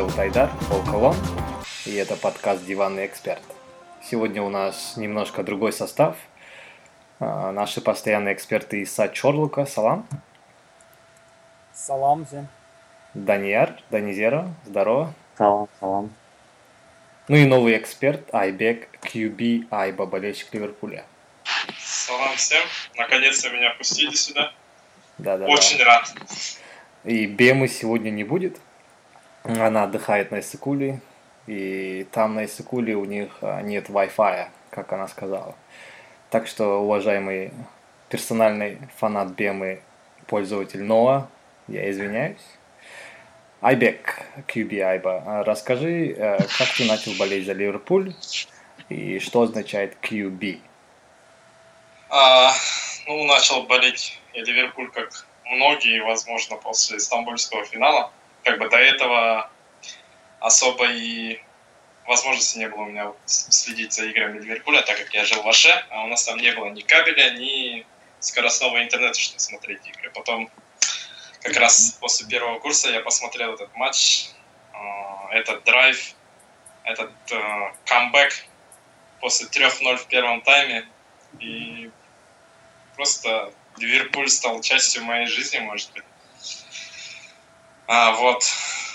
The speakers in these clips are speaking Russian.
Зовут Айдар Волколон, и это подкаст «Диванный эксперт». Сегодня у нас немножко другой состав. А, наши постоянные эксперты Иса Чорлука, салам. Салам всем. Данияр, Данизера, здорово. Салам, салам. Ну и новый эксперт Айбек QB Айба, болельщик Ливерпуля. Салам всем. Наконец-то меня пустили сюда. Да, да. Очень да. рад. И Бемы сегодня не будет. Она отдыхает на Иссыкуле. И там на Иссыкуле у них а, нет Wi-Fi, как она сказала. Так что, уважаемый персональный фанат Бемы, пользователь Ноа, я извиняюсь. Айбек, QB Айба, а расскажи, э, как ты начал болеть за Ливерпуль и что означает QB? А, ну, начал болеть я Ливерпуль, как многие, возможно, после Стамбульского финала. Как бы до этого особо и возможности не было у меня следить за играми Ливерпуля, так как я жил в Аше, а у нас там не было ни кабеля, ни скоростного интернета, чтобы смотреть игры. Потом, как раз после первого курса, я посмотрел этот матч, а, этот драйв, этот э, камбэк после 3-0 в первом тайме. И просто Ливерпуль стал частью моей жизни, может быть. А, вот.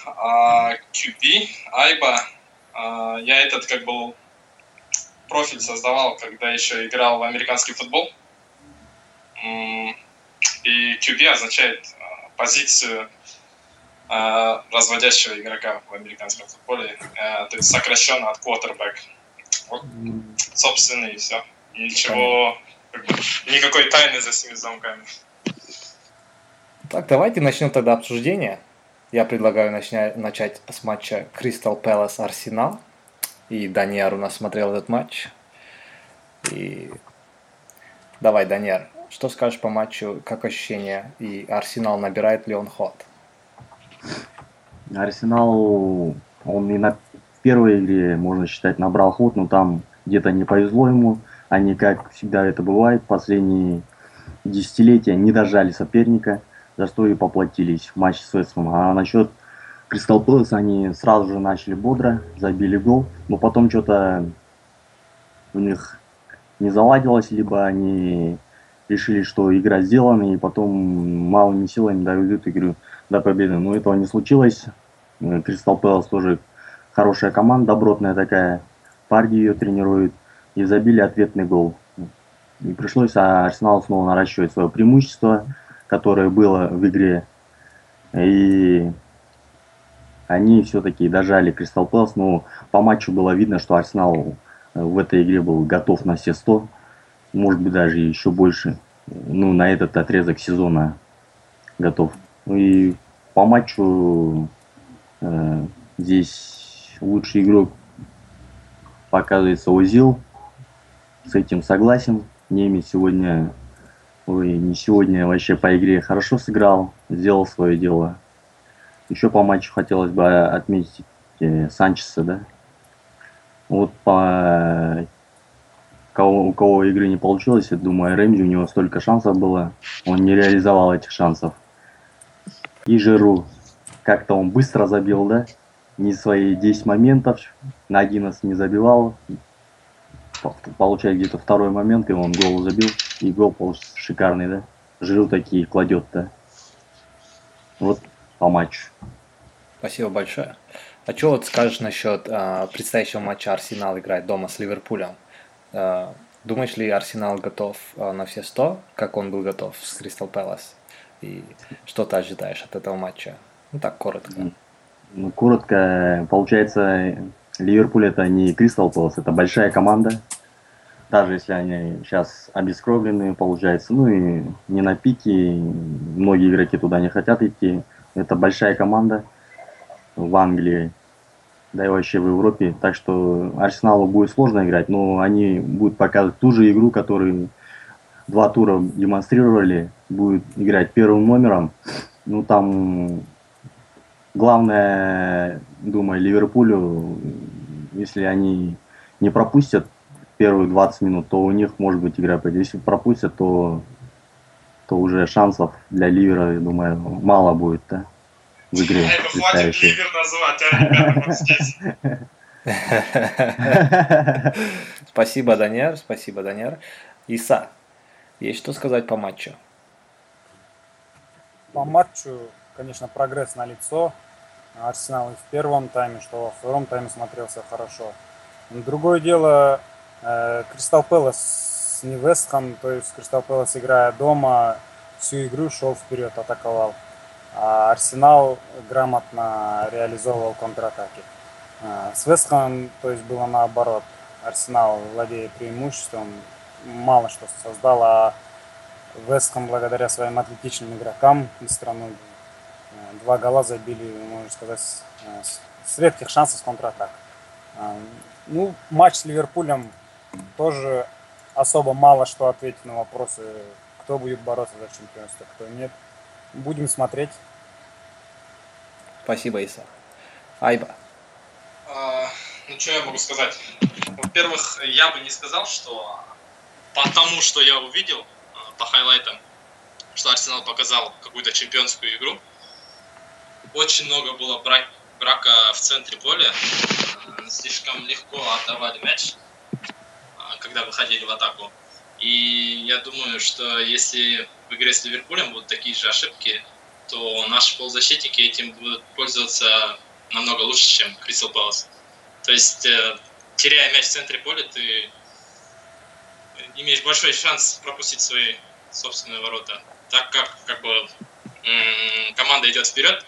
А, QB, Айба. А, я этот как был профиль создавал, когда еще играл в американский футбол. И QB означает а, позицию а, разводящего игрока в американском футболе. То есть сокращенно от quarterback. Вот, собственно, и все. Ничего, никакой тайны за семи замками. Так, давайте начнем тогда обсуждение. Я предлагаю начня- начать с матча Кристал Пэлас Арсенал. И Даниар у нас смотрел этот матч. И давай, Даниар, что скажешь по матчу, как ощущения? И Арсенал набирает ли он ход? Арсенал, он и на первой игре, можно считать, набрал ход, но там где-то не повезло ему. Они, как всегда это бывает, последние десятилетия не дожали соперника, за что и поплатились в матче с Вестом. А насчет Кристал Пэлас они сразу же начали бодро, забили гол, но потом что-то у них не заладилось, либо они решили, что игра сделана, и потом малыми силами доведут игру до победы. Но этого не случилось. Кристал Пэлас тоже хорошая команда, добротная такая. Парди ее тренирует. И забили ответный гол. И пришлось Арсеналу снова наращивать свое преимущество, которое было в игре. И они все-таки дожали Кристал Пэлас, но по матчу было видно, что Арсенал в этой игре был готов на все 100, может быть даже еще больше. Ну, на этот отрезок сезона готов. Ну и по матчу э, здесь лучший игрок показывается Озил. С этим согласен. Немец сегодня, ой, не сегодня, вообще по игре хорошо сыграл, сделал свое дело. Еще по матчу хотелось бы отметить э, Санчеса, да. Вот по кого, у кого игры не получилось, я думаю, Рэмзи, у него столько шансов было, он не реализовал этих шансов. И Жиру, как-то он быстро забил, да, не свои 10 моментов, на 11 не забивал, получает где-то второй момент, и он гол забил, и гол получился шикарный, да, Жиру такие кладет, да. Вот по матчу. Спасибо большое. А что вот скажешь насчет а, предстоящего матча Арсенал играть дома с Ливерпулем? А, думаешь ли Арсенал готов а, на все 100, как он был готов с Кристал Пэлас? И что ты ожидаешь от этого матча? Ну так, коротко. Ну, коротко, получается, Ливерпуль это не Кристал Пэлас, это большая команда. Даже если они сейчас обескровленные, получается, ну и не на пике, многие игроки туда не хотят идти. Это большая команда в Англии, да и вообще в Европе. Так что Арсеналу будет сложно играть, но они будут показывать ту же игру, которую два тура демонстрировали. Будут играть первым номером. Ну там главное, думаю, Ливерпулю, если они не пропустят первые 20 минут, то у них может быть игра пойдет. Если пропустят, то, то уже шансов для Ливера, я думаю, мало будет. Да? в игре. Это хватит ливер называть, а ребята вот здесь. Спасибо, Даняр, спасибо, Даняр. Иса, есть что сказать по матчу? По матчу, конечно, прогресс на лицо. Арсенал и в первом тайме, что во втором тайме смотрелся хорошо. Другое дело, Кристал Пэлас не Вестхэм, то есть Кристал Пэлас, играя дома, всю игру шел вперед, атаковал. А Арсенал грамотно реализовывал контратаки. А, с Вестхэмом, то есть было наоборот. Арсенал, владея преимуществом, мало что создал, а Вестхэм, благодаря своим атлетичным игрокам из страны, э, два гола забили, можно сказать, с редких шансов с контратак. Ну, матч с Ливерпулем тоже особо мало что ответить на вопросы, кто будет бороться за чемпионство, кто нет. Будем смотреть. Спасибо, Иса. Айба. А, ну, что я могу сказать? Во-первых, я бы не сказал, что по тому, что я увидел, а, по хайлайтам, что Арсенал показал какую-то чемпионскую игру. Очень много было брак, брака в центре поля. Слишком легко отдавали мяч, когда выходили в атаку. И я думаю, что если в игре с Ливерпулем будут такие же ошибки, то наши полузащитники этим будут пользоваться намного лучше, чем Кристал Пэлас. То есть, э, теряя мяч в центре поля, ты имеешь большой шанс пропустить свои собственные ворота. Так как, как бы, команда идет вперед,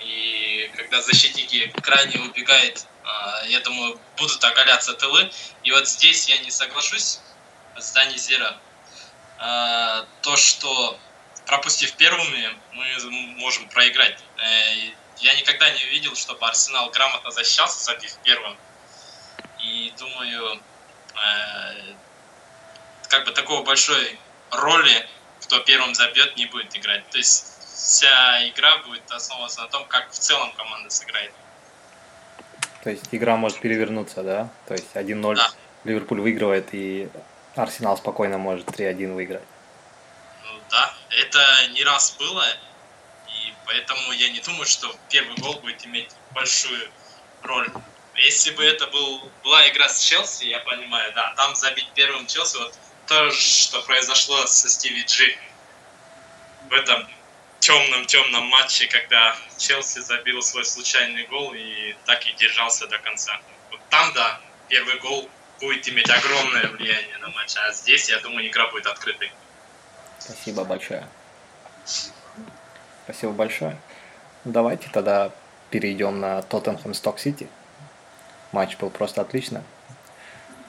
и когда защитники крайне убегают, а, я думаю, будут оголяться тылы. И вот здесь я не соглашусь с Дани Зера. А, то, что пропустив первыми, мы можем проиграть. Э, я никогда не видел, чтобы Арсенал грамотно защищался, забив первым. И думаю, э, как бы такого большой роли, кто первым забьет, не будет играть. То есть вся игра будет основываться на том, как в целом команда сыграет. То есть игра может перевернуться, да? То есть 1-0 да. Ливерпуль выигрывает, и Арсенал спокойно может 3-1 выиграть. Ну да, это не раз было, и поэтому я не думаю, что первый гол будет иметь большую роль. Если бы это был, была игра с Челси, я понимаю, да, там забить первым Челси, вот то, что произошло со Стиви Джи в этом темном-темном матче, когда Челси забил свой случайный гол и так и держался до конца. Вот там, да, первый гол будет иметь огромное влияние на матч, а здесь, я думаю, игра будет открытой. Спасибо большое. Спасибо большое. Давайте тогда перейдем на Тоттенхэм Сток Сити. Матч был просто отлично.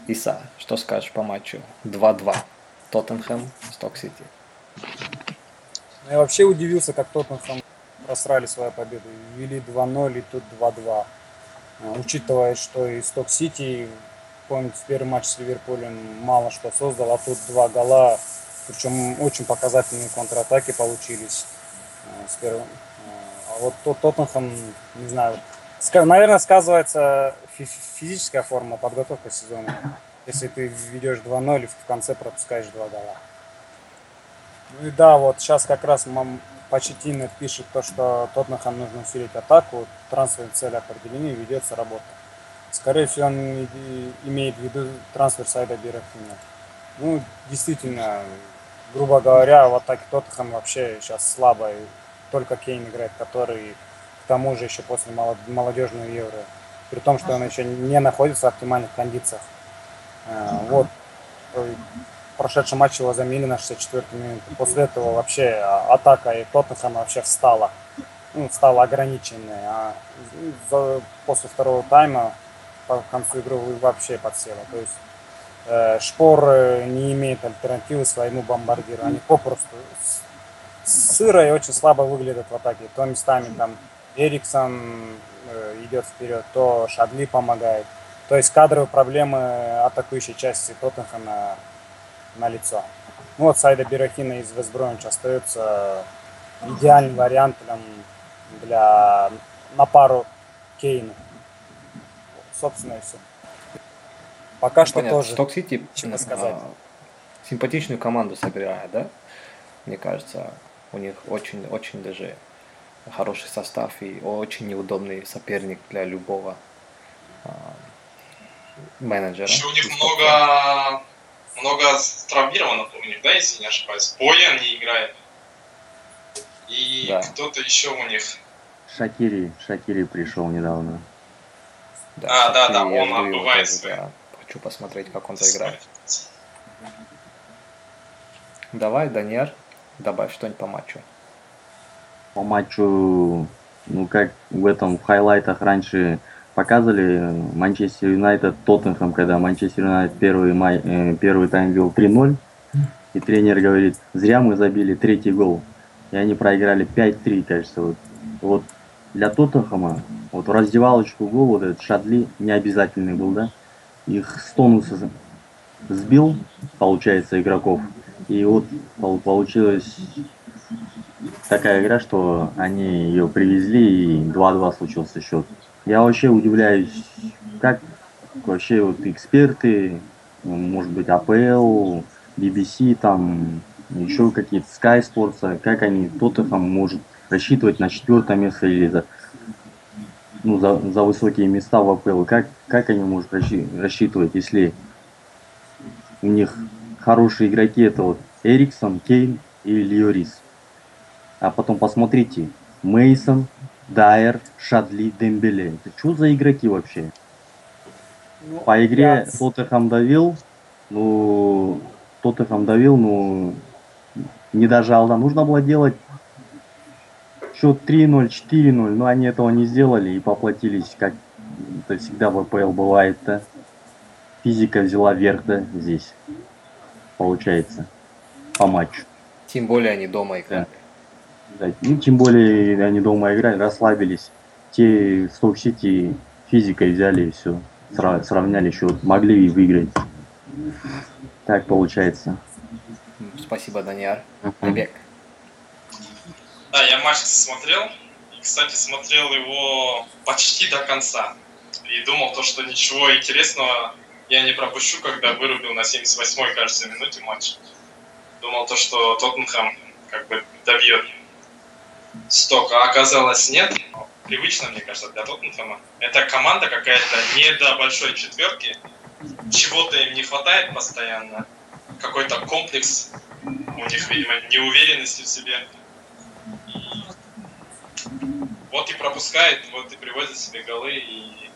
Иса, что скажешь по матчу? 2-2. Тоттенхэм Сток Сити. Я вообще удивился, как Тоттенхэм просрали свою победу. Вели 2-0 и тут 2-2. А, учитывая, что и Сток Сити, помните, первый матч с Ливерпулем мало что создал, а тут два гола, причем очень показательные контратаки получились а. А, а вот тот Тоттенхэм, не знаю, наверное, сказывается физическая форма, подготовка сезона. Если ты ведешь 2-0 и в конце пропускаешь два гола. Ну и да, вот сейчас как раз мам Почетина пишет то, что Тоттенхэм нужно усилить атаку, трансферные цели определены, ведется работа. Скорее всего, он имеет в виду трансфер Сайда Бирахина. Ну, действительно, грубо говоря, в атаке Тоттенхэм вообще сейчас слабо. Только Кейн играет, который к тому же еще после молодежного евро. При том, что он еще не находится в оптимальных кондициях. А, вот прошедшем матче его заменили на 64-й минуте. После этого вообще а, атака и Тоттенхэма вообще встала. Ну, стала ограниченной. А после второго тайма по концу игры вообще подсела. То есть э, Шпор не имеет альтернативы своему бомбардиру. Они попросту сыро и очень слабо выглядят в атаке. То местами там Эриксон э, идет вперед, то Шадли помогает. То есть кадровые проблемы атакующей части Тоттенхэма на лицо. Ну вот Сайда Бирахина из Вестбромича остается идеальным вариантом для на пару Кейна. Собственно и все. Пока что Понятно. тоже. Сток Сити чего сказать. Симпатичную команду собирает, да? Мне кажется, у них очень, очень даже хороший состав и очень неудобный соперник для любого а, менеджера. Еще у них много, много травмированных у них, да, если не ошибаюсь. Боян не играет. И да. кто-то еще у них. Шакири, Шакири пришел недавно. Да, а, да, да, он отбывает свои. Да. Хочу посмотреть, как он заиграет. Давай, Даниэр, добавь что-нибудь по матчу. По матчу, ну как в этом в хайлайтах раньше показывали Манчестер Юнайтед Тоттенхэм, когда Манчестер Юнайтед первый, май, э, первый тайм вел 3-0, и тренер говорит, зря мы забили третий гол, и они проиграли 5-3, кажется. Вот, вот для Тоттенхэма, вот в раздевалочку гол вот этот Шадли не обязательный был, да? Их с сбил, получается, игроков. И вот получилась такая игра, что они ее привезли и 2-2 случился счет. Я вообще удивляюсь, как вообще вот эксперты, может быть, АПЛ, BBC, там еще какие-то Sky Sports, как они Тоттенхэм может рассчитывать на четвертое место или за, ну, за, за высокие места в АПЛ. Как, как они могут рассчитывать, если у них хорошие игроки, это вот Эриксон, Кейн и Льорис. А потом посмотрите, Мейсон, Дайер, Шадли, Дембеле. Это что за игроки вообще? Ну, По игре я... Тоттенхэм давил, ну, Тоттенхэм давил, ну, не дожал, да, нужно было делать счет 3-0, 4-0, но они этого не сделали и поплатились, как это всегда в АПЛ бывает, да. Физика взяла верх, да, здесь, получается, по матчу. Тем более они дома играют. Да. Да. Ну, тем более они дома играли, расслабились. Те Сток-Сити физикой взяли и все, сравняли счет, могли и выиграть. Так получается. Спасибо, Даниар. Uh-huh. Да, я матч смотрел. И, кстати, смотрел его почти до конца. И думал то, что ничего интересного я не пропущу, когда вырубил на 78-й, кажется, минуте матч. Думал то, что Тоттенхэм как бы добьет сток, а оказалось нет. Привычно, мне кажется, для Тоттенхэма. Это команда какая-то не до большой четверки. Чего-то им не хватает постоянно. Какой-то комплекс у них, видимо, неуверенности в себе. Вот и пропускает, вот и приводит себе голы, и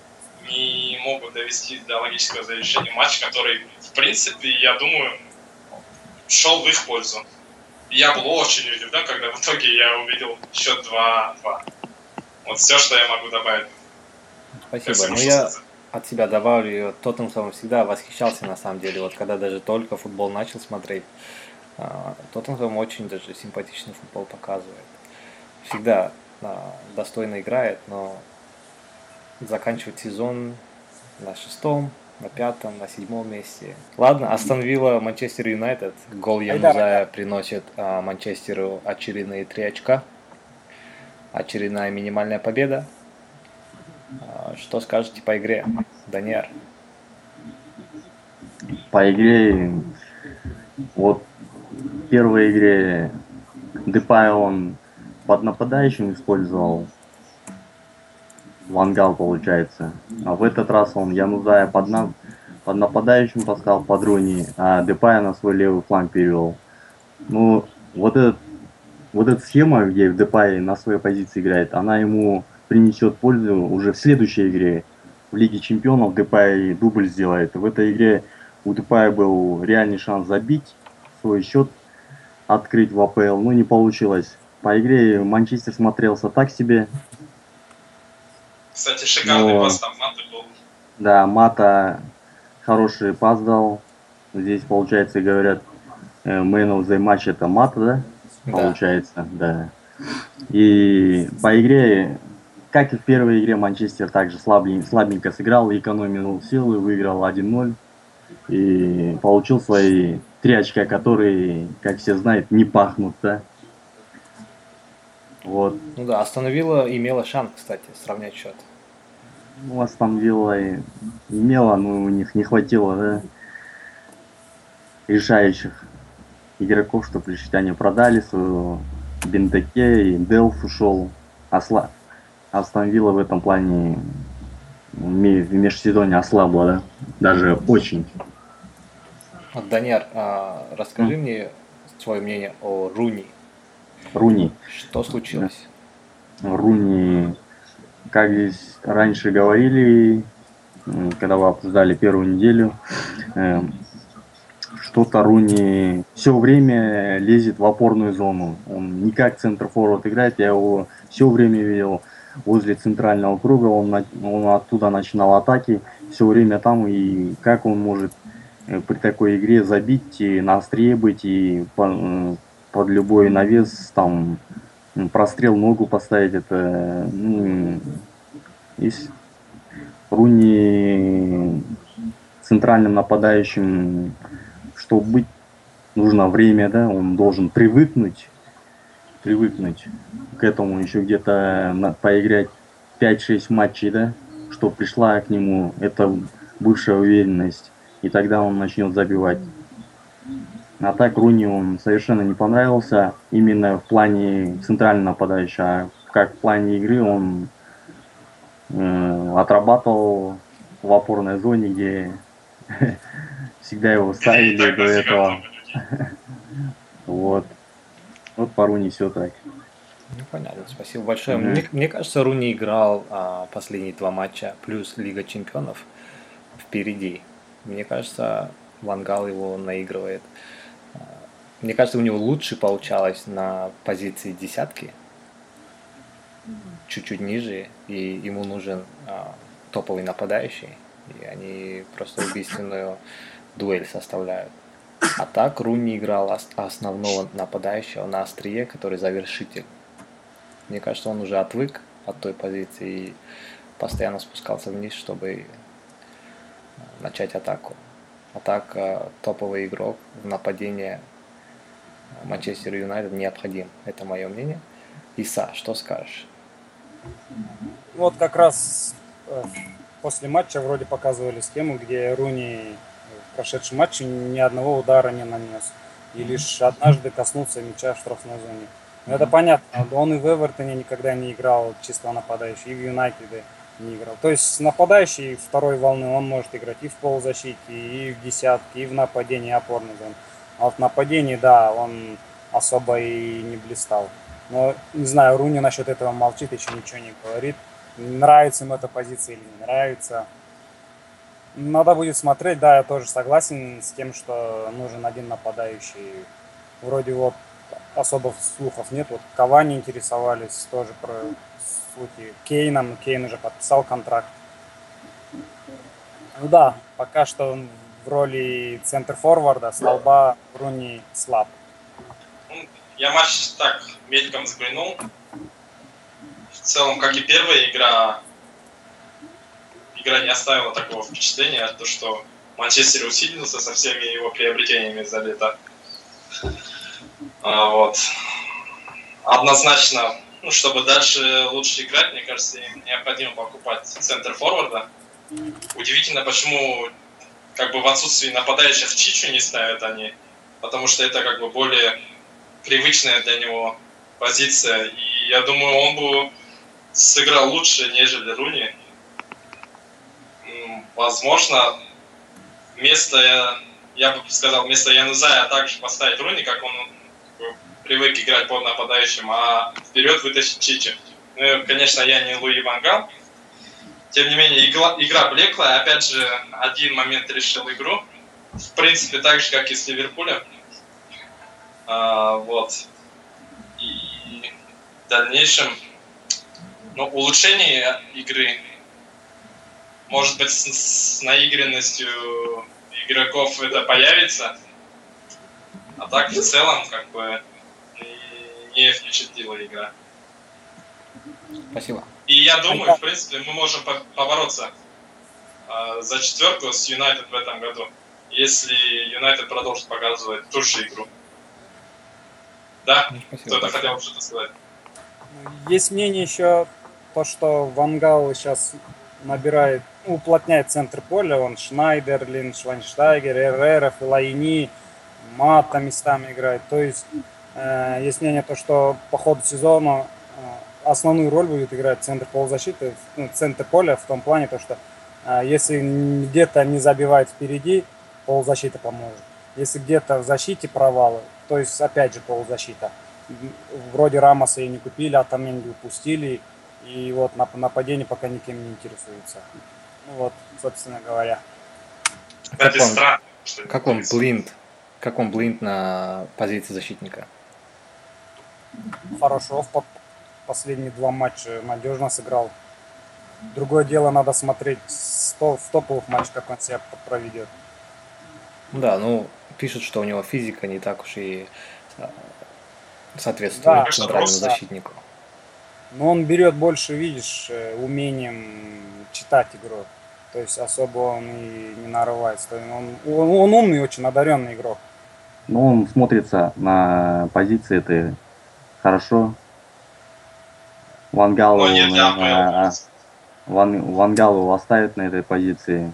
не могут довести до логического завершения матч, который, в принципе, я думаю, шел в их пользу. Я был очень удивлен, когда в итоге я увидел счет 2-2. Вот все, что я могу добавить. Спасибо. Ну, я от себя добавлю, Тоттенхэм всегда восхищался, на самом деле, вот когда даже только футбол начал смотреть, а, Тоттенхэм очень даже симпатичный футбол показывает. Всегда а, достойно играет, но заканчивать сезон на шестом, на пятом, на седьмом месте. Ладно, Астон Вилла, Манчестер Юнайтед. Гол Янузая приносит а, Манчестеру очередные три очка. Очередная минимальная победа. А, что скажете по игре, Даниэр? По игре, вот в первой игре Депай он под нападающим использовал Вангал получается. А в этот раз он Янузая под, на... под нападающим поставил под Руни, а Депая на свой левый фланг перевел. Ну, вот, этот, вот эта схема, где Депай на своей позиции играет, она ему принесет пользу уже в следующей игре. В Лиге Чемпионов Депай дубль сделает. В этой игре у Депая был реальный шанс забить свой счет открыть в АПЛ, но не получилось. По игре Манчестер смотрелся так себе. Кстати, шикарный но... пас там Мата был. Да, Мата хороший пас дал. Здесь, получается, говорят, э, man of the match это Мата, да? да? Получается, да. И по игре, как и в первой игре, Манчестер также слабенько, слабенько сыграл, экономил силы, выиграл 1-0 и получил свои три очка, которые, как все знают, не пахнут, да? Вот. Ну да, остановила имела шанс, кстати, сравнять счет. Ну, остановила и имела, но у них не хватило, да, решающих игроков, чтобы решить. Они продали свою Бентаке, и Делф ушел, осла... Астон Вилла в этом плане в межсезонье ослабла, да? Даже очень. Даняр, а, расскажи mm. мне свое мнение о Руни. Руни. Что случилось? Руни, как здесь раньше говорили, когда вы обсуждали первую неделю, эм, что-то Руни все время лезет в опорную зону. Он не как центр форвард играет, я его все время видел возле центрального круга, он, он оттуда начинал атаки, все время там, и как он может э, при такой игре забить и на острие быть, и по, под любой навес там прострел ногу поставить, это ну, есть Руни центральным нападающим, чтобы быть, нужно время, да, он должен привыкнуть, привыкнуть к этому еще где-то поиграть 5-6 матчей, да, что пришла к нему эта бывшая уверенность, и тогда он начнет забивать. А так Руни он совершенно не понравился именно в плане центрального нападающего, а как в плане игры он э, отрабатывал в опорной зоне, где всегда его ставили до этого. Вот. Вот по Руни все так. Ну, понятно, спасибо большое. Mm-hmm. Мне, мне кажется, Руни играл а, последние два матча плюс Лига Чемпионов впереди. Мне кажется, Вангал его наигрывает. Мне кажется, у него лучше получалось на позиции десятки, чуть-чуть ниже, и ему нужен а, топовый нападающий, и они просто убийственную дуэль составляют. А так Руни играл основного нападающего на острие, который завершитель. Мне кажется, он уже отвык от той позиции и постоянно спускался вниз, чтобы начать атаку. А так а, топовый игрок в нападении Манчестер Юнайтед необходим. Это мое мнение. Иса, что скажешь? Вот как раз э, после матча вроде показывали схему, где Руни в прошедшем матче ни одного удара не нанес. И лишь однажды коснулся мяча в штрафной зоне. Но это понятно, он и в Эвертоне никогда не играл чисто нападающий, и в Юнайтеде не играл. То есть нападающий второй волны он может играть и в полузащите, и в десятке, и в нападении опорной зоны. А вот в нападении, да, он особо и не блистал. Но, не знаю, Руни насчет этого молчит, еще ничего не говорит. Нравится ему эта позиция или не нравится. Надо будет смотреть, да, я тоже согласен с тем, что нужен один нападающий. Вроде вот особо слухов нет. Вот Кавани интересовались тоже про слухи. Кейном, Кейн уже подписал контракт. Ну да, пока что он в роли центр-форварда, столба Руни слаб. Я матч так мельком взглянул. В целом, как и первая игра, игра не оставила такого впечатления, то что Манчестер усилился со всеми его приобретениями за лето. А, вот. Однозначно, ну, чтобы дальше лучше играть, мне кажется, им необходимо покупать центр форварда. Удивительно, почему как бы в отсутствии нападающих Чичу не ставят они, потому что это как бы более привычная для него позиция. И я думаю, он бы сыграл лучше, нежели Руни. Возможно, вместо, я бы сказал, вместо Янузая также поставить Руни, как он привык играть под нападающим, а вперед вытащить Чичи. Ну, конечно, я не Луи Вангал, тем не менее, игла, игра блеклая. Опять же, один момент решил игру. В принципе, так же, как и с Ливерпулем. А, вот. И в дальнейшем, ну, улучшение игры, может быть, с, с наигранностью игроков это появится. А так, в целом, как бы, не впечатлила игра. Спасибо. И я думаю, в принципе, мы можем побороться э, за четверку с Юнайтед в этом году, если Юнайтед продолжит показывать ту же игру. Да? Ну, Кто-то хотел что-то сказать. Есть мнение еще то, что Вангал сейчас набирает, уплотняет центр поля, он Шнайдерлин, Швайнштайгер, Эррера, Филайни, Мата местами играет. То есть э, есть мнение то, что по ходу сезона э, основную роль будет играть центр полузащиты, ну, центр поля в том плане, то, что а, если где-то не забивает впереди, полузащита поможет. Если где-то в защите провалы, то есть опять же полузащита. Вроде Рамоса и не купили, а Таменги упустили, и вот на нападение пока никем не интересуется. Ну вот, собственно говоря. Как он, как он блинд, как он блинд на позиции защитника? Хорошо, в последние два матча надежно сыграл. Другое дело, надо смотреть в топовых матчах, как он себя проведет. Да, ну, пишут, что у него физика не так уж и а, соответствует да, центральному защитнику. Но он берет больше, видишь, э, умением читать игру. То есть особо он и не нарывается. Он, он, он умный, очень одаренный игрок. Ну, он смотрится на позиции этой хорошо. Вангалу, ну, на, Ван, Вангалу оставят на этой позиции.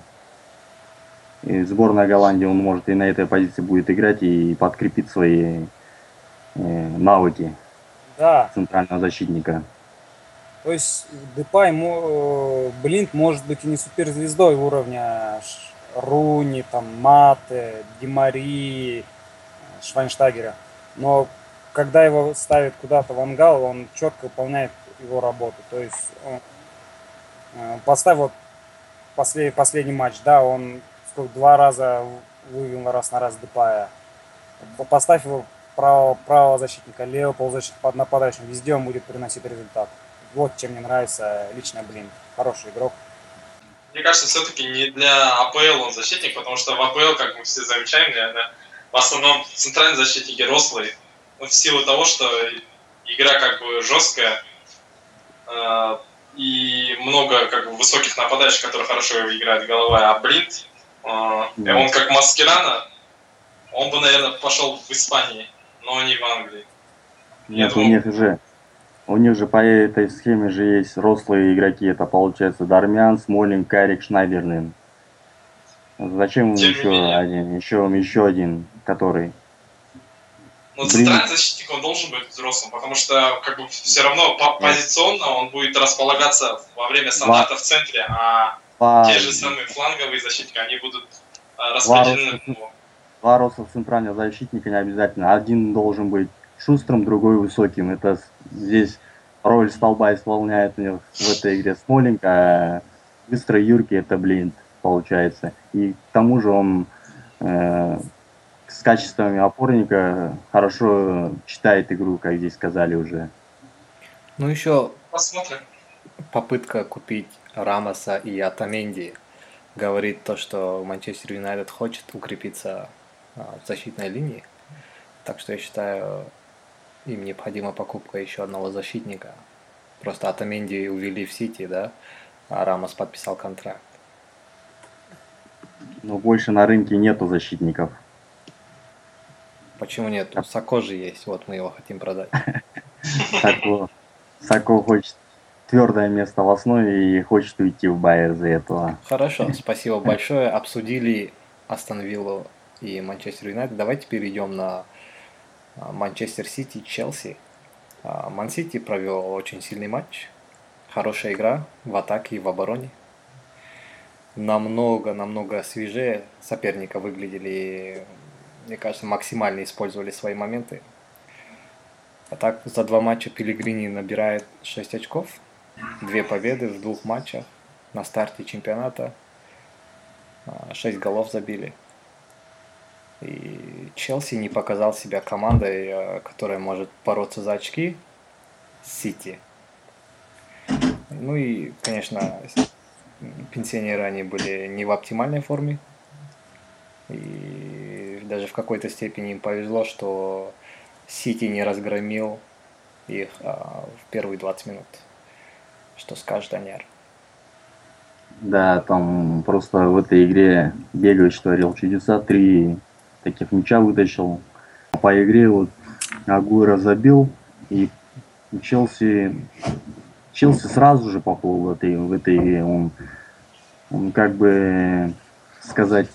И сборная Голландии, он может и на этой позиции будет играть и подкрепить свои э, навыки да. центрального защитника. То есть Депай, Блинт может быть и не суперзвездой уровня Руни, там, Мате, Димари, Швайнштагера. Но когда его ставят куда-то в ангал, он четко выполняет его работу. То есть он, э, поставь вот послед, последний матч, да, он сколько, два раза вывел раз на раз Депая. Поставь его правого, правого защитника, левого полузащитника под нападающим, везде он будет приносить результат. Вот чем мне нравится лично, блин, хороший игрок. Мне кажется, все-таки не для АПЛ он защитник, потому что в АПЛ, как мы все замечаем, наверное, в основном центральные защитники рослые. Ну, в силу того, что игра как бы жесткая, э, и много как бы высоких нападающих, которые хорошо играют головой, а Блинт, э, он как Маскерана, он бы, наверное, пошел в Испании, но не в Англии. Нет, думаю, у них же у них же по этой схеме же есть рослые игроки. Это получается Дармян, Смолин, Карик, Шнайдерлин. Зачем Тем еще менее. один? Еще, еще один, который. Ну, центральный защитник он должен быть взрослым, потому что как бы все равно по позиционно он будет располагаться во время стандарта в центре, а Два... те же самые фланговые защитники, они будут а, распределены. Два, Два рослых центрального защитника не обязательно. Один должен быть шустрым, другой высоким. Это здесь роль столба исполняет у него в этой игре Смолинг, а быстрый Юрки это Блинт получается. И к тому же он э, с качествами опорника хорошо читает игру, как здесь сказали уже. Ну еще Посмотрим. попытка купить Рамоса и Атаменди говорит то, что Манчестер Юнайтед хочет укрепиться а, в защитной линии. Так что я считаю, им необходима покупка еще одного защитника. Просто Атаменди увели в Сити, да, а Рамос подписал контракт. Но больше на рынке нету защитников. Почему нет? У Сако же есть, вот мы его хотим продать. Сако, Сако хочет твердое место в основе и хочет уйти в Байер за этого. Хорошо, спасибо большое. Обсудили Астон Виллу и Манчестер Юнайтед. Давайте перейдем на а, Манчестер Сити, Челси. А, Ман Сити провел очень сильный матч. Хорошая игра в атаке и в обороне. Намного-намного свежее соперника выглядели, мне кажется, максимально использовали свои моменты. А так за два матча Пилигрини набирает 6 очков, две победы в двух матчах на старте чемпионата, 6 а, голов забили. И Челси не показал себя командой, э, которая может бороться за очки Сити. Ну и, конечно, пенсионеры они были не в оптимальной форме. И даже в какой-то степени им повезло, что Сити не разгромил их а, в первые 20 минут. Что скажет Даняр? Да, там просто в этой игре Бегович творил чудеса. Три таких мяча вытащил. По игре вот Агуэра забил, и Челси, Челси сразу же поплыл в этой, в этой игре. Он, он как бы сказать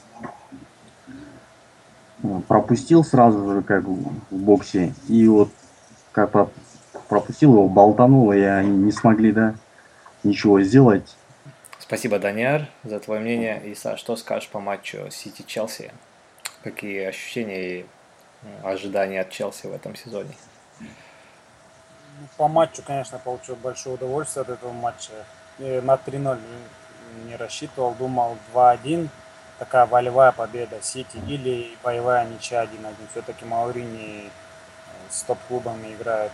пропустил сразу же как в боксе и вот как пропустил его, болтанул, и они не смогли, да, ничего сделать. Спасибо, Даниар, за твое мнение. Иса, что скажешь по матчу Сити-Челси? Какие ощущения и ожидания от Челси в этом сезоне? Ну, по матчу, конечно, получил большое удовольствие от этого матча. И на 3-0 не рассчитывал, думал 2-1, такая волевая победа Сити или боевая ничья 1-1. Все-таки Маурини с топ-клубами играет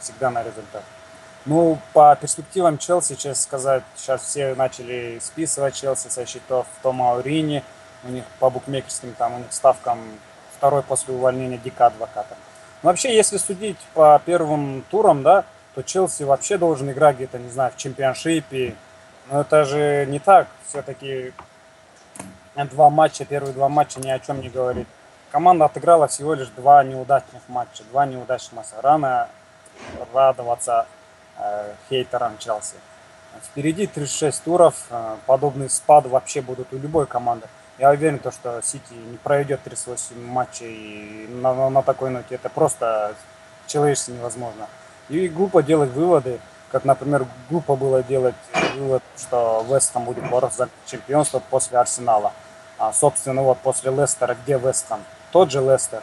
всегда на результат. Ну, по перспективам Челси, честно сказать, сейчас все начали списывать Челси со счетов Тома Аурини. У них по букмекерским там, у них ставкам второй после увольнения Дика адвоката. Но вообще, если судить по первым турам, да, то Челси вообще должен играть где-то, не знаю, в чемпионшипе. Но это же не так. Все-таки два матча, первые два матча ни о чем не говорит. Команда отыграла всего лишь два неудачных матча. Два неудачных матча. Рано радоваться Э, хейтерам Челси. Впереди 36 туров, э, подобный спад вообще будут у любой команды. Я уверен, то, что Сити не проведет 38 матчей на, на, на такой ноте. Это просто человечески невозможно. И глупо делать выводы, как, например, глупо было делать вывод, что Вестхэм будет бороться за чемпионство после Арсенала. А, собственно, вот после Лестера, где Вестхэм? Тот же Лестер.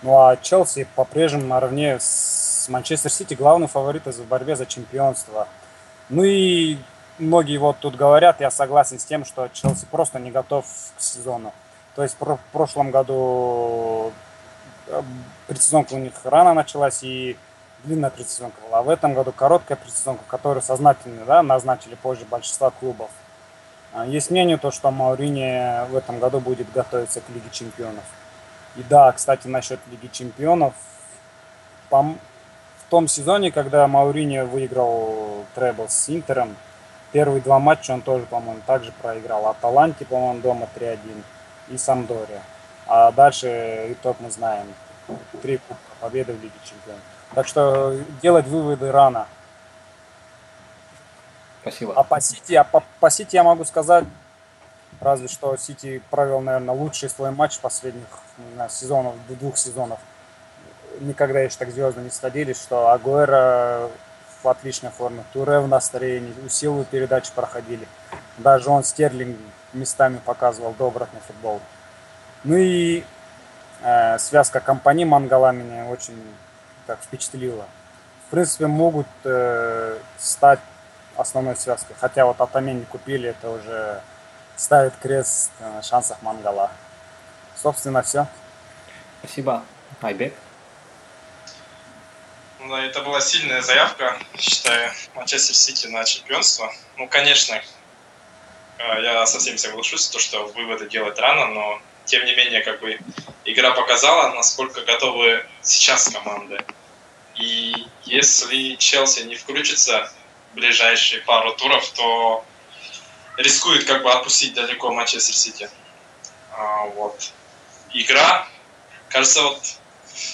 Ну а Челси по-прежнему наравне с Манчестер Сити главный фаворит в борьбе за чемпионство. Ну и многие вот тут говорят, я согласен с тем, что Челси просто не готов к сезону. То есть в прошлом году э, предсезонка у них рано началась и длинная предсезонка была. А в этом году короткая предсезонка, которую сознательно да, назначили позже большинства клубов. А, есть мнение, то, что Маурини в этом году будет готовиться к Лиге Чемпионов. И да, кстати, насчет Лиги Чемпионов, в том сезоне, когда Маурини выиграл требл с Интером, первые два матча он тоже, по-моему, также проиграл. Аталанте, по-моему, дома 3-1 и Самдоре. А дальше итог мы знаем. Три победы в Лиге Чемпионов. Так что делать выводы рано. Спасибо. А по Сити, а по, по Сити я могу сказать, разве что Сити провел, наверное, лучший свой матч последних не знаю, сезонов, двух сезонов никогда еще так звездно не сходились, что Агуэра в отличной форме, Туре в настроении, усилую передачи проходили. Даже он Стерлинг местами показывал добротный футбол. Ну и э, связка компании Мангала меня очень так впечатлила. В принципе, могут э, стать основной связкой. Хотя вот Атамени купили, это уже ставит крест на шансах Мангала. Собственно, все. Спасибо. Айбек. Да, это была сильная заявка, считаю, Манчестер Сити на чемпионство. Ну, конечно, э, я совсем соглашусь, то, что выводы делать рано, но тем не менее, как бы игра показала, насколько готовы сейчас команды. И если Челси не включится ближайшие пару туров, то рискует как бы отпустить далеко Манчестер Сити. А, вот. Игра, кажется, вот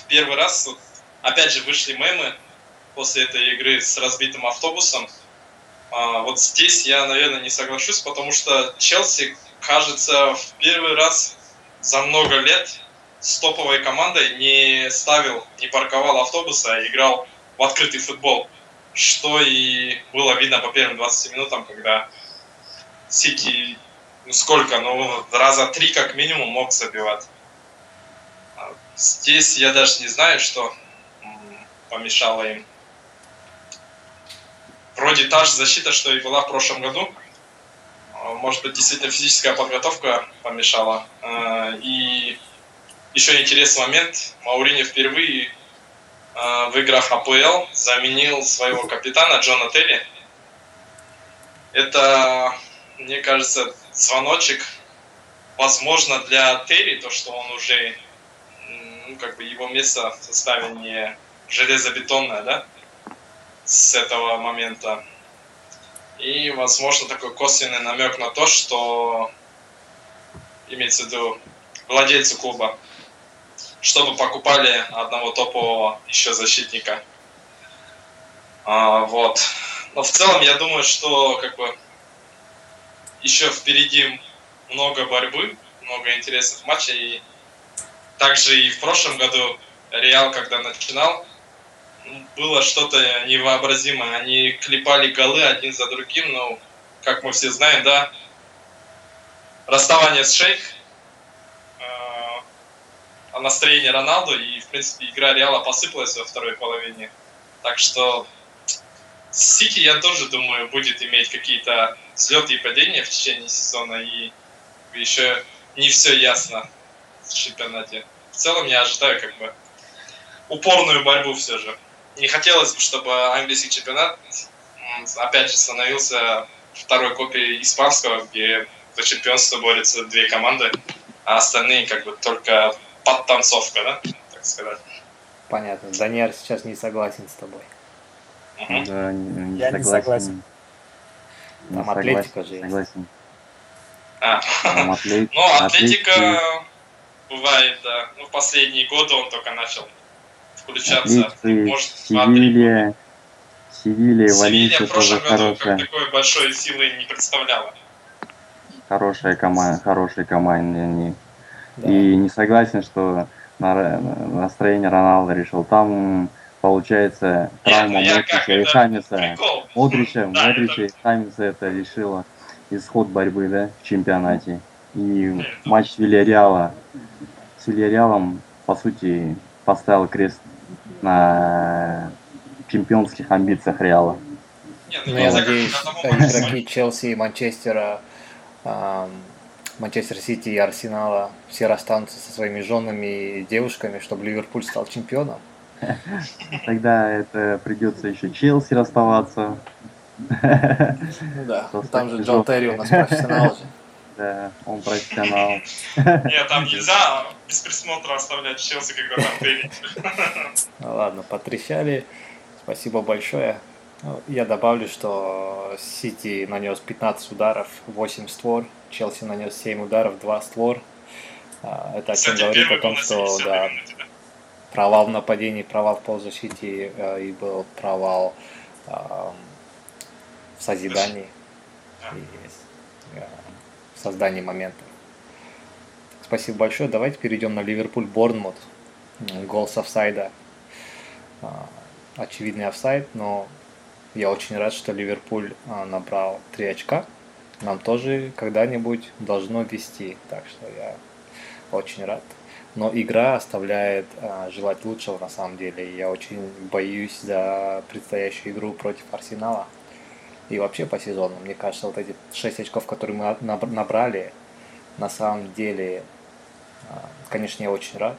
первый раз вот, опять же, вышли мемы после этой игры с разбитым автобусом. А, вот здесь я, наверное, не соглашусь, потому что Челси, кажется, в первый раз за много лет с топовой командой не ставил, не парковал автобуса, а играл в открытый футбол. Что и было видно по первым 20 минутам, когда Сити, ну сколько, ну раза три как минимум мог забивать. А здесь я даже не знаю, что помешала им. Вроде та же защита, что и была в прошлом году. А, может быть, действительно физическая подготовка помешала. А, и еще интересный момент. Маурини впервые в играх АПЛ заменил своего капитана Джона Терри. Это, мне кажется, звоночек, возможно, для Терри, то, что он уже, ну, как бы его место в составе не железобетонная, да, с этого момента. И, возможно, такой косвенный намек на то, что имеется в виду владельцы клуба, чтобы покупали одного топового еще защитника. А, вот. Но в целом я думаю, что как бы еще впереди много борьбы, много интересных матчей. И также и в прошлом году Реал, когда начинал, было что-то невообразимое. Они клепали голы один за другим, но, как мы все знаем, да, расставание с Шейх, настроение Роналду, и, в принципе, игра Реала посыпалась во второй половине. Так что Сити, я тоже думаю, будет иметь какие-то взлеты и падения в течение сезона, и еще не все ясно в чемпионате. В целом я ожидаю как бы упорную борьбу все же. Не хотелось бы, чтобы английский чемпионат опять же становился второй копией испанского, где за чемпионство борются две команды, а остальные как бы только подтанцовка, да, так сказать. Понятно. Даниэль сейчас не согласен с тобой. Угу. Да, не, Я не согласен. Там не Атлетика же есть. Согласен. А. Там атлет... Ну, Атлетика бывает, да. Ну, в последние годы он только начал включаться. Атлетик, Может, Севилья, Севилья, Валенсия тоже хорошая. Как такой большой силы не представляла. Хорошая команда, хорошие команды они. Да. И не согласен, что настроение Роналда решил. Там получается травма Нет, Модрича и Хамиса. Модрича, да, Модрича и Хамиса это решило исход борьбы да, в чемпионате. И матч с Вильяреала. С Вильяреалом, по сути, поставил крест на чемпионских амбициях Реала. Ну, я надеюсь, игроки Челси и Манчестера, Манчестер Сити и Арсенала все расстанутся со своими женами и девушками, чтобы Ливерпуль стал чемпионом. Тогда это придется еще Челси расставаться. Ну да, там же Джон Терри у нас профессионал же. Да, он профессионал. Нет, там нельзя без присмотра оставлять Челси, когда там Терри. Ну ладно, потрещали. Спасибо большое. Я добавлю, что Сити нанес 15 ударов, 8 створ, Челси нанес 7 ударов, 2 створ. А, это о чем говорит о том, что да, провал в нападении, провал в полузащите э, и был провал в созидании и э, в создании моментов. Спасибо большое. Давайте перейдем на Ливерпуль Борнмут. Гол с офсайда. А, очевидный офсайд, но я очень рад, что Ливерпуль а, набрал 3 очка. Нам тоже когда-нибудь должно вести. Так что я очень рад. Но игра оставляет а, желать лучшего на самом деле. Я очень боюсь за предстоящую игру против Арсенала. И вообще по сезону. Мне кажется, вот эти 6 очков, которые мы набрали, на самом деле, а, конечно, я очень рад.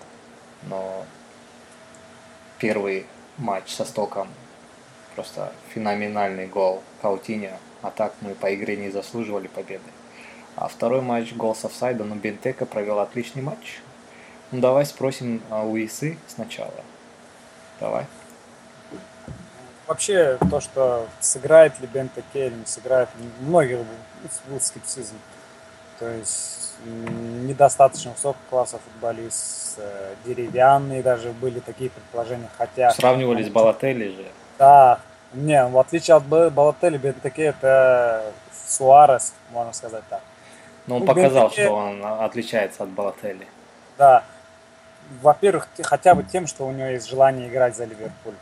Но первый матч со Стоком просто феноменальный гол Каутиньо. А так мы по игре не заслуживали победы. А второй матч гол с офсайда, но Бентека провел отличный матч. Ну давай спросим а, у Исы сначала. Давай. Вообще, то, что сыграет ли Бентеке или не сыграет, многих был скептизм. То есть недостаточно высокого класса футболист, э, деревянные даже были такие предположения, хотя... Сравнивали с Балотелли же. Да, не, в отличие от Балотелли, Бентеке это Суарес, можно сказать так. Но он ну, показал, Бентеке... что он отличается от Балотелли. Да, во-первых, хотя бы тем, что у него есть желание играть за Ливерпуль.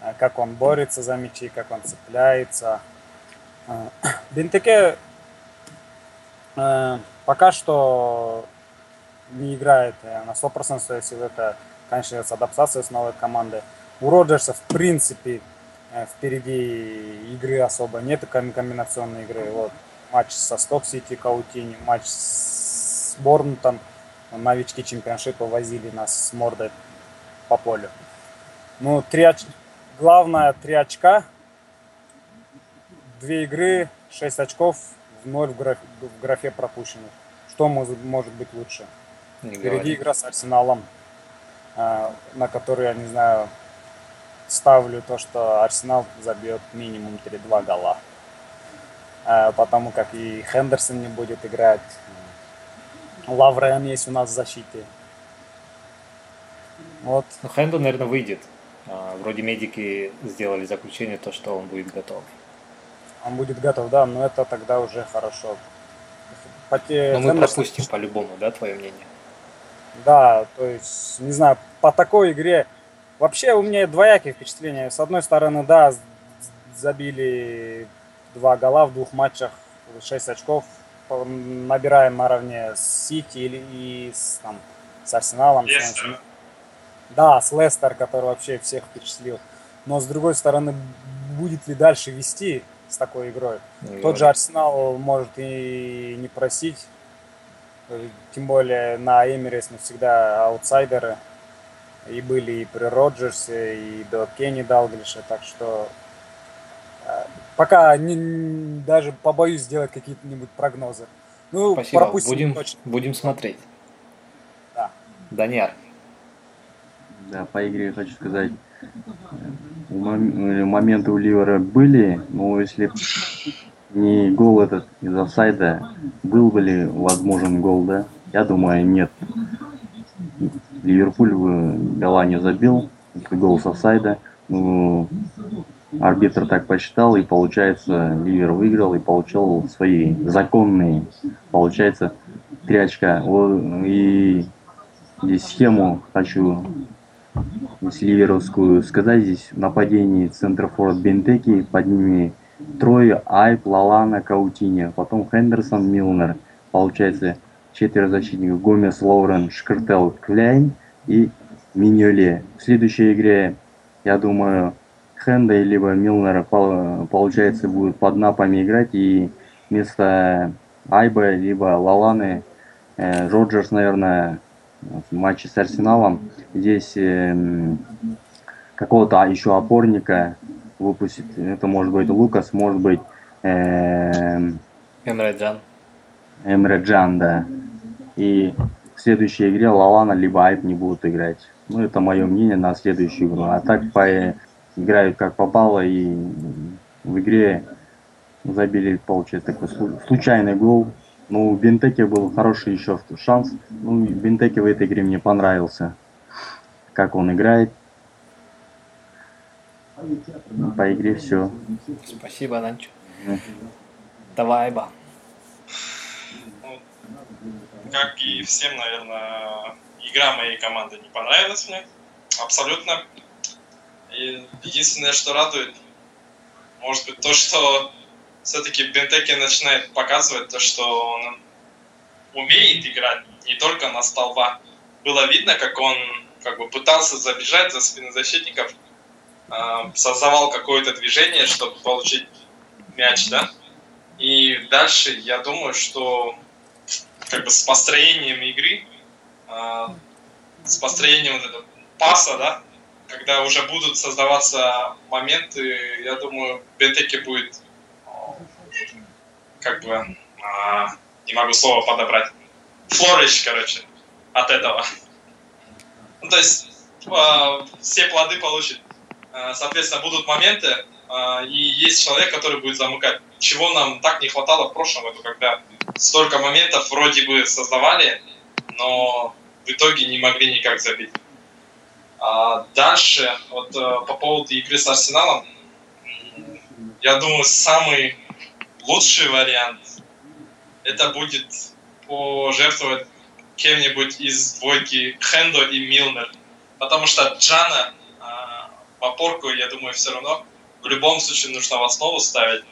А, как он борется за мячи, как он цепляется. А, Бентеке э, пока что не играет э, на 100% своей силы. Это, конечно, с адаптацией с новой командой. У Роджерса, в принципе, э, впереди игры особо нет комбинационной игры. Вот матч со Сток-Сити, Каутини, матч с Борнутом – новички чемпионшипа возили нас с мордой по полю. Ну, три оч... главное, три очка, две игры, шесть очков, в ноль в графе, в графе пропущенных. Что может, может быть лучше? Не Впереди говори. игра с Арсеналом, а, на которую, я не знаю, ставлю то, что Арсенал забьет минимум 3-2 гола. А, потому как и Хендерсон не будет играть, Лаврен есть у нас в защите. Вот. Ну, Хендо, наверное, выйдет. А, вроде медики сделали заключение, то, что он будет готов. Он будет готов, да, но это тогда уже хорошо. Поте... Но мы Хендерсон... пропустим по-любому, да, твое мнение? Да, то есть, не знаю, по такой игре Вообще у меня двоякие впечатления. С одной стороны, да, забили два гола в двух матчах, 6 очков, набираем наравне с Сити или и с, там, с Арсеналом. Лестер. Да, с Лестер, который вообще всех впечатлил. Но с другой стороны, будет ли дальше вести с такой игрой? Не Тот же Арсенал может и не просить. Тем более на Эмирес мы всегда аутсайдеры. И были и при Роджерсе, и до Кенни Далглиша. Так что э, пока не, даже побоюсь сделать какие-нибудь прогнозы. Ну, Спасибо. пропустим будем, точно. Будем смотреть. Да. Даниар. Да, по игре хочу сказать, моменты у Ливера были, но если не гол этот из офсайда, был бы ли возможен гол, да? Я думаю, нет. Ливерпуль гола не забил, гол с офсайда. Ну, арбитр так посчитал, и получается, Ливер выиграл и получил свои законные, получается, три очка. И здесь схему хочу если ливеровскую сказать, здесь в нападении центрофорд Бентеки, под ними трое, Айп, Лалана, Каутини, потом Хендерсон, Милнер. Получается четверо защитников, Гомес, Лоурен, Шкартел, Кляйн и Миньоле. В следующей игре, я думаю, Хенда либо Милнера получается будет под напами играть и вместо Айба либо Лаланы э, Роджерс, наверное, в матче с Арсеналом. Здесь э, какого-то еще опорника выпустит. Это может быть Лукас, может быть э, Эмре Джан. Эмре Джан, да. И в следующей игре Лалана либо Айп не будут играть. Ну, это мое мнение на следующую игру. А так по, играют как попало и в игре забили, получается, такой случайный гол. Ну, у Бентеке был хороший еще шанс. Ну, Бентеке в этой игре мне понравился. Как он играет. По игре все. Спасибо, Нанчо. Да. Давай, Ба. Как и всем, наверное, игра моей команды не понравилась мне. Абсолютно. И единственное, что радует, может быть, то, что все-таки Бентеки начинает показывать то, что он умеет играть не только на столба. Было видно, как он как бы пытался забежать за спины защитников, э, создавал какое-то движение, чтобы получить мяч, да. И дальше я думаю, что как бы с построением игры, э, с построением вот этого паса, да, когда уже будут создаваться моменты, я думаю, Бентеки будет как бы, а, не могу слово подобрать, флорищ, короче, от этого. Ну, то есть а, все плоды получит. А, соответственно, будут моменты, а, и есть человек, который будет замыкать. Чего нам так не хватало в прошлом году, когда столько моментов вроде бы создавали, но в итоге не могли никак забить. А дальше, вот а, по поводу игры с Арсеналом, я думаю, самый лучший вариант это будет пожертвовать кем-нибудь из двойки Хендо и Милнер. Потому что Джана а, в опорку, я думаю, все равно в любом случае нужно в основу ставить.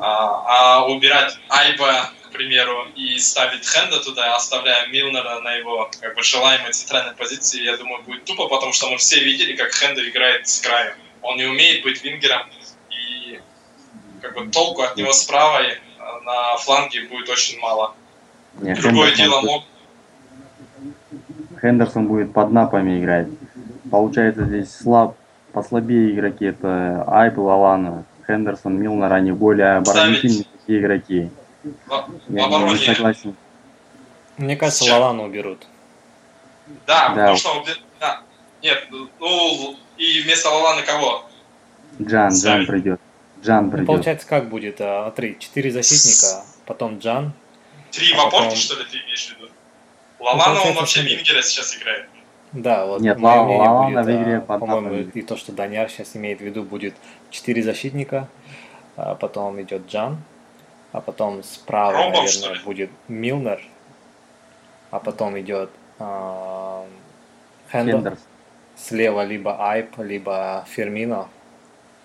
А, а убирать Айба, к примеру, и ставить Хенда туда, оставляя Милнера на его как бы желаемой центральной позиции, я думаю, будет тупо, потому что мы все видели, как Хенда играет с краю. Он не умеет быть вингером, как бы толку от него справа на фланге будет очень мало. Нет, Другое Хендерсон дело мог... Хендерсон будет под напами играть. Получается здесь слаб, послабее игроки это Айп, Лалана, Хендерсон, Милнер, они более оборонительные такие игроки. В, Я в не согласен. Мне кажется, Сейчас. Лалану уберут. Да, да. потому что да. Нет, ну и вместо Лалана кого? Джан, Джан придет. Джан придет. Получается, как будет? А, три, четыре защитника, потом Джан. Три а в опорке, потом... что ли, ты имеешь в виду? Лалана, ну, он вообще Вингера сейчас играет. Да, вот Нет, мое мнение Лалана будет, в игре а, по-моему, и то, что Даняр сейчас имеет в виду, будет четыре защитника, а потом идет Джан, а потом справа, Ромбом, наверное, будет Милнер, а потом идет а, Хендер. слева либо Айп, либо Фермино,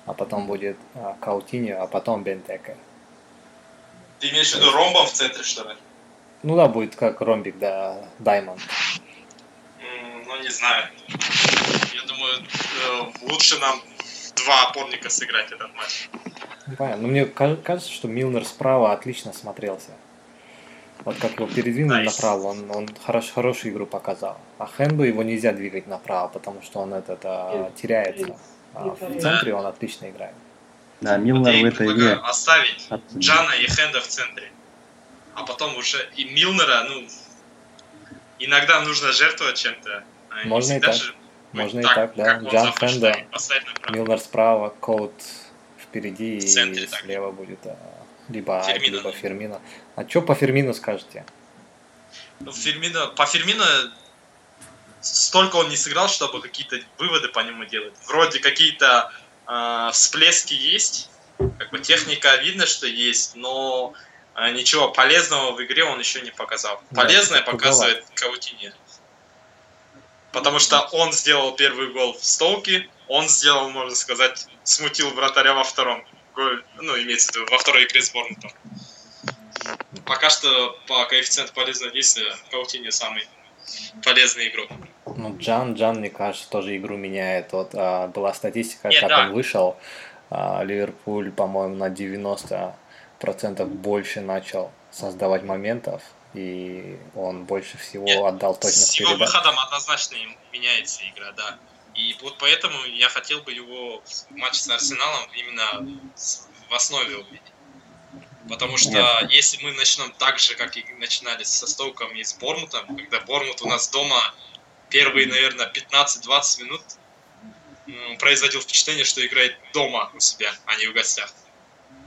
а потом будет а, Каутиньо, а потом Бентеке. Ты имеешь в виду ромбом в центре, что ли? Ну да, будет как ромбик, да, Даймонд. Ну, не знаю. Я думаю, э, лучше нам два опорника сыграть этот матч. Ну, понятно. Но мне кажется, что Милнер справа отлично смотрелся. Вот как его передвинули nice. направо, он, он хорош, хорошую игру показал. А Хенду его нельзя двигать направо, потому что он этот, а, теряется. А в центре он отлично играет. Да, Милнер вот в этой игре. Оставить Абсолютно. Джана и Хенда в центре. А потом уже и Милнера, ну, иногда нужно жертвовать чем-то. Можно и так. Же, Можно и так, да. Джан Хенда, Милнер справа, Коут впереди и слева будет а, либо Фермино. Айк, либо Фермино. А что по Фермину скажете? Ну, Фермино, по Фермино столько он не сыграл, чтобы какие-то выводы по нему делать. Вроде какие-то э, всплески есть, как бы техника видно, что есть, но э, ничего полезного в игре он еще не показал. Полезное да, показывает Каутини. Потому что он сделал первый гол в Стоуке, он сделал, можно сказать, смутил вратаря во втором голе, ну, имеется в виду, во второй игре с Борнутом. Пока что по коэффициенту полезного действия Каутини самый полезный игрок. Ну, Джан, Джан, мне кажется, тоже игру меняет. Вот а, была статистика, Нет, как да. он вышел. А, Ливерпуль, по-моему, на 90% больше начал создавать моментов, и он больше всего Нет, отдал точно С его выходом однозначно меняется игра, да. И вот поэтому я хотел бы его в матче с Арсеналом именно в основе увидеть. Потому что Нет. если мы начнем так же, как и начинали со Стоуком и с Бормутом, когда Бормут у нас дома первые, наверное, 15-20 минут производил впечатление, что играет дома у себя, а не в гостях.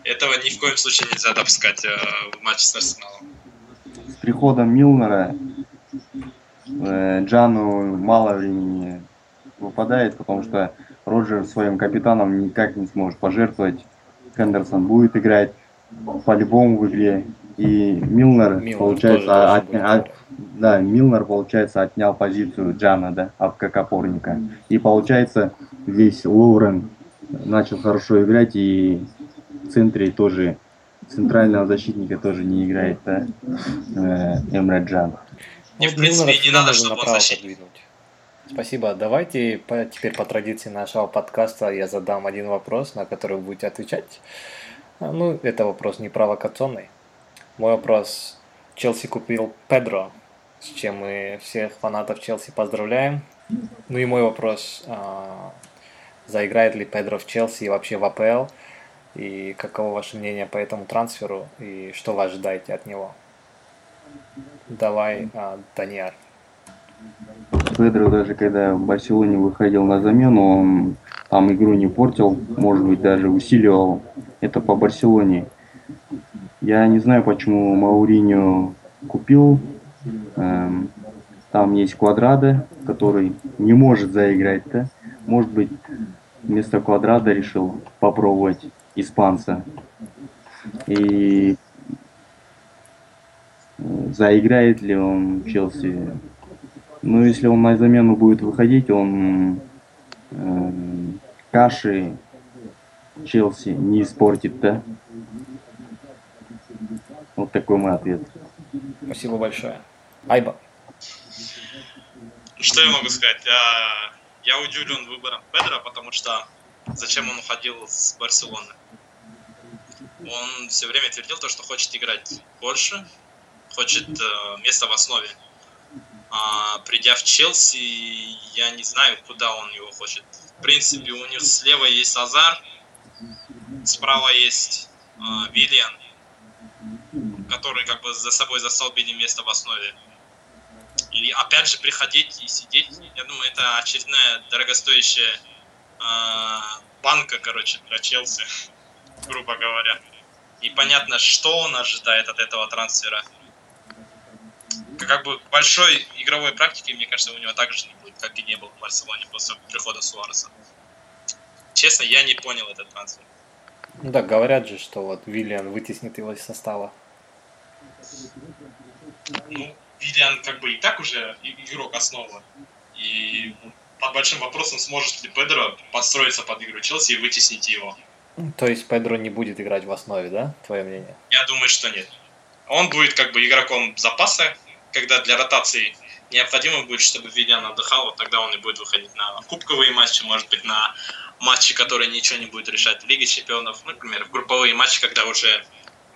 Этого ни в коем случае нельзя допускать э, в матче с Арсеналом. С приходом Милнера э, Джану мало времени выпадает, потому что Роджер своим капитаном никак не сможет пожертвовать. Хендерсон будет играть по-любому в игре. И Милнер, Милнер получается, от, от, да, Милнер, получается, отнял позицию Джана, да, как опорника. И получается, здесь Лоурен начал хорошо играть, и в центре тоже центрального защитника тоже не играет, да, э, Эмре Джан. И, в принципе, не надо, чтобы он защитник. Спасибо. Давайте по, теперь по традиции нашего подкаста я задам один вопрос, на который вы будете отвечать. А, ну, это вопрос не провокационный. Мой вопрос. Челси купил Педро, с чем мы всех фанатов Челси поздравляем. Ну и мой вопрос. А, заиграет ли Педро в Челси и вообще в АПЛ? И каково ваше мнение по этому трансферу? И что вы ожидаете от него? Давай, а, Даниэль. Педро даже когда в Барселоне выходил на замену, он там игру не портил, может быть даже усиливал это по Барселоне. Я не знаю, почему Мауриньо купил. Эм, там есть Квадрада, который не может заиграть, да? Может быть, вместо Квадрада решил попробовать испанца. И э, заиграет ли он в Челси, ну, если он на замену будет выходить, он э, каши Челси не испортит, да? Вот такой мой ответ. Спасибо большое. Айба. Что я могу сказать? Я, я удивлен выбором Педро, потому что зачем он уходил с Барселоны? Он все время твердил то, что хочет играть больше, хочет э, место в основе. А, придя в Челси, я не знаю, куда он его хочет. В принципе, у них слева есть Азар, справа есть а, Виллиан, который как бы за собой застолбили место в основе. И опять же приходить и сидеть, я думаю, это очередная дорогостоящая э, банка, короче, для Челси, грубо говоря. И понятно, что он ожидает от этого трансфера как бы большой игровой практики, мне кажется, у него также не будет, как и не было в Барселоне после прихода Суареса. Честно, я не понял этот трансфер. Ну да, говорят же, что вот Виллиан вытеснит его из состава. Ну, Виллиан как бы и так уже игрок основы. И под большим вопросом, сможет ли Педро подстроиться под игру Челси и вытеснить его. То есть Педро не будет играть в основе, да? Твое мнение? Я думаю, что нет. Он будет как бы игроком запаса, когда для ротации необходимо будет, чтобы Видян отдыхал, вот тогда он и будет выходить на кубковые матчи, может быть, на матчи, которые ничего не будет решать в Лиге Чемпионов, ну, например, в групповые матчи, когда уже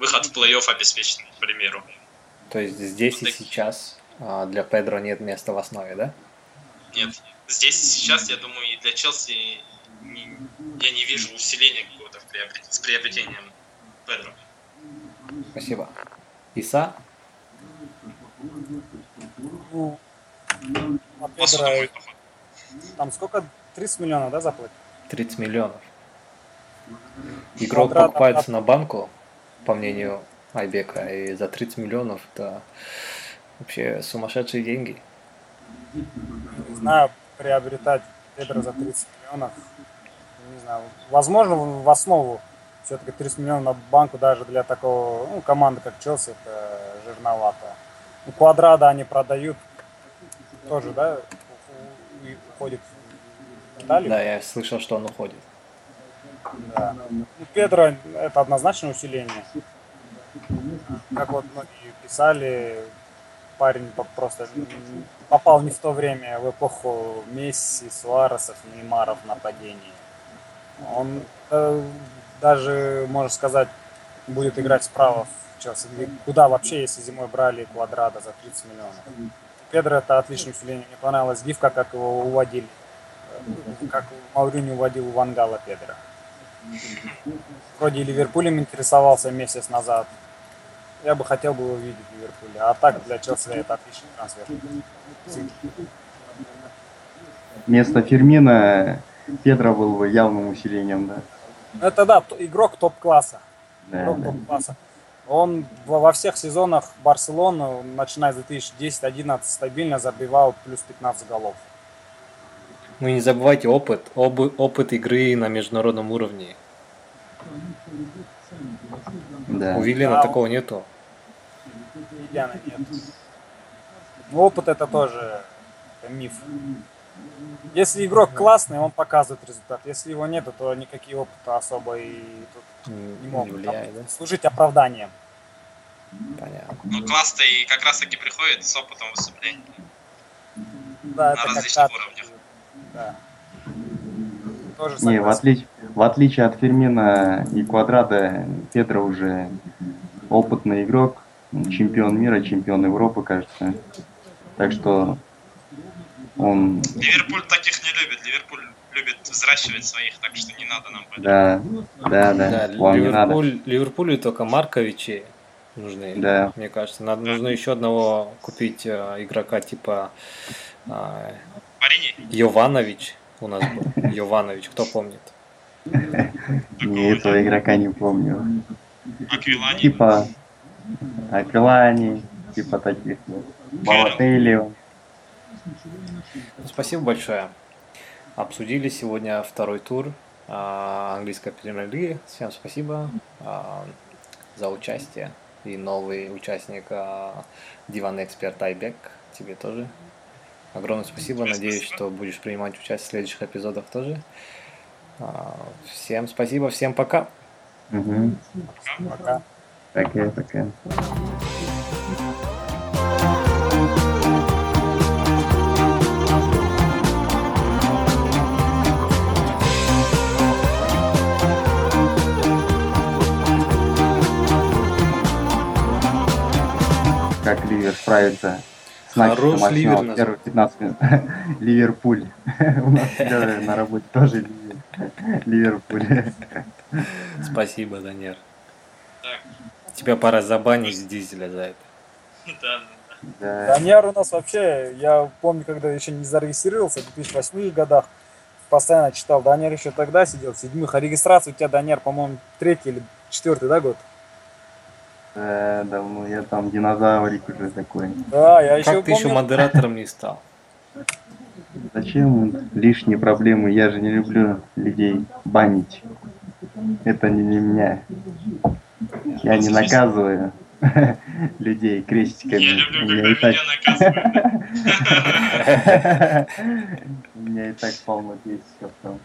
выход в плей-офф обеспечен, к примеру. То есть здесь и сейчас а, для Педро нет места в основе, да? Нет. Здесь и сейчас, я думаю, и для Челси не, я не вижу усиления какого-то с приобретением Педро. Спасибо. Иса? Ну, а Педро, там сколько? 30 миллионов, да, заплатить? 30 миллионов. Игрок Квадрат, покупается на банку, по мнению Айбека, и за 30 миллионов это вообще сумасшедшие деньги. Не знаю, приобретать Педро за 30 миллионов, не знаю, возможно, в основу все-таки 30 миллионов на банку даже для такого, ну, команды, как Челси, это жирновато. У Квадрада они продают, тоже, да, уходит в Италию? Да, я слышал, что он уходит. Да. Ну, Педро это однозначное усиление. Как вот многие писали, парень просто попал не в то время, в эпоху Месси, Суаресов, Неймаров нападений. Он э, даже, можно сказать, будет играть справа в Челси. Куда вообще, если зимой брали Квадрата за 30 миллионов? Педро это отличное усиление. Мне понравилась гифка, как его уводили. Как Маурини уводил Вангала Педро. Вроде и Ливерпулем интересовался месяц назад. Я бы хотел бы его видеть в Ливерпуле. А так для Челси это отличный трансфер. Вместо Фермина Педро был бы явным усилением, да. Это да, игрок топ-класса. Да, игрок да. топ-класса. Он во всех сезонах Барселоны, начиная с 2010-2011, стабильно забивал плюс 15 голов. Ну и не забывайте опыт, об, опыт игры на международном уровне. Да. У Виллина да, такого нету. Виллиана нет. Ну, опыт это тоже миф. Если игрок классный, он показывает результат. Если его нет, то никакие опыты особо и тут не могут не влияет, да? служить оправданием. Понятно. Ну, класс-то и как раз таки приходит с опытом выступлений. Да, на различных уровнях. Да. Тоже Не, в отличие, в отличие от Фермина и Квадрата, Педро уже опытный игрок, чемпион мира, чемпион Европы, кажется. Так что он... Ливерпуль таких не любит. Ливерпуль любит взращивать своих, так что не надо нам Да, да, да. да Вам Ливерпуль, не надо. Ливерпулю только Марковичи нужны. Да. Мне кажется, надо, да. нужно еще одного купить э, игрока типа э, Йованович у нас был. Йованович, кто помнит? Не, этого игрока не помню. Аквилани. Типа Аквилани, типа таких. Балателио. Спасибо большое. Обсудили сегодня второй тур а, английской премьер-лиги. Всем спасибо а, за участие. И новый участник а, Диван Эксперт Айбек. Тебе тоже. Огромное спасибо. Надеюсь, что будешь принимать участие в следующих эпизодах тоже. Всем спасибо, всем пока. Угу. Пока. Пока, пока. как Ливер справится с Хорош Ливер первых 15 минут. Ливерпуль. У нас на работе тоже Ливерпуль. Спасибо, Данер. Тебя пора забанить с дизеля за это. Да, да. Даньяр у нас вообще, я помню, когда еще не зарегистрировался, в 2008 годах, постоянно читал, Даньяр еще тогда сидел, в седьмых, а регистрация у тебя, Даньяр, по-моему, третий или четвертый, да, год? Да, давно я там динозаврик уже такой. Да, я еще Как ты еще модератором не стал? Зачем лишние проблемы? Я же не люблю людей банить. Это не для меня. Я не наказываю людей крестиками. Я люблю, когда меня наказывают. У меня и так полно песен там.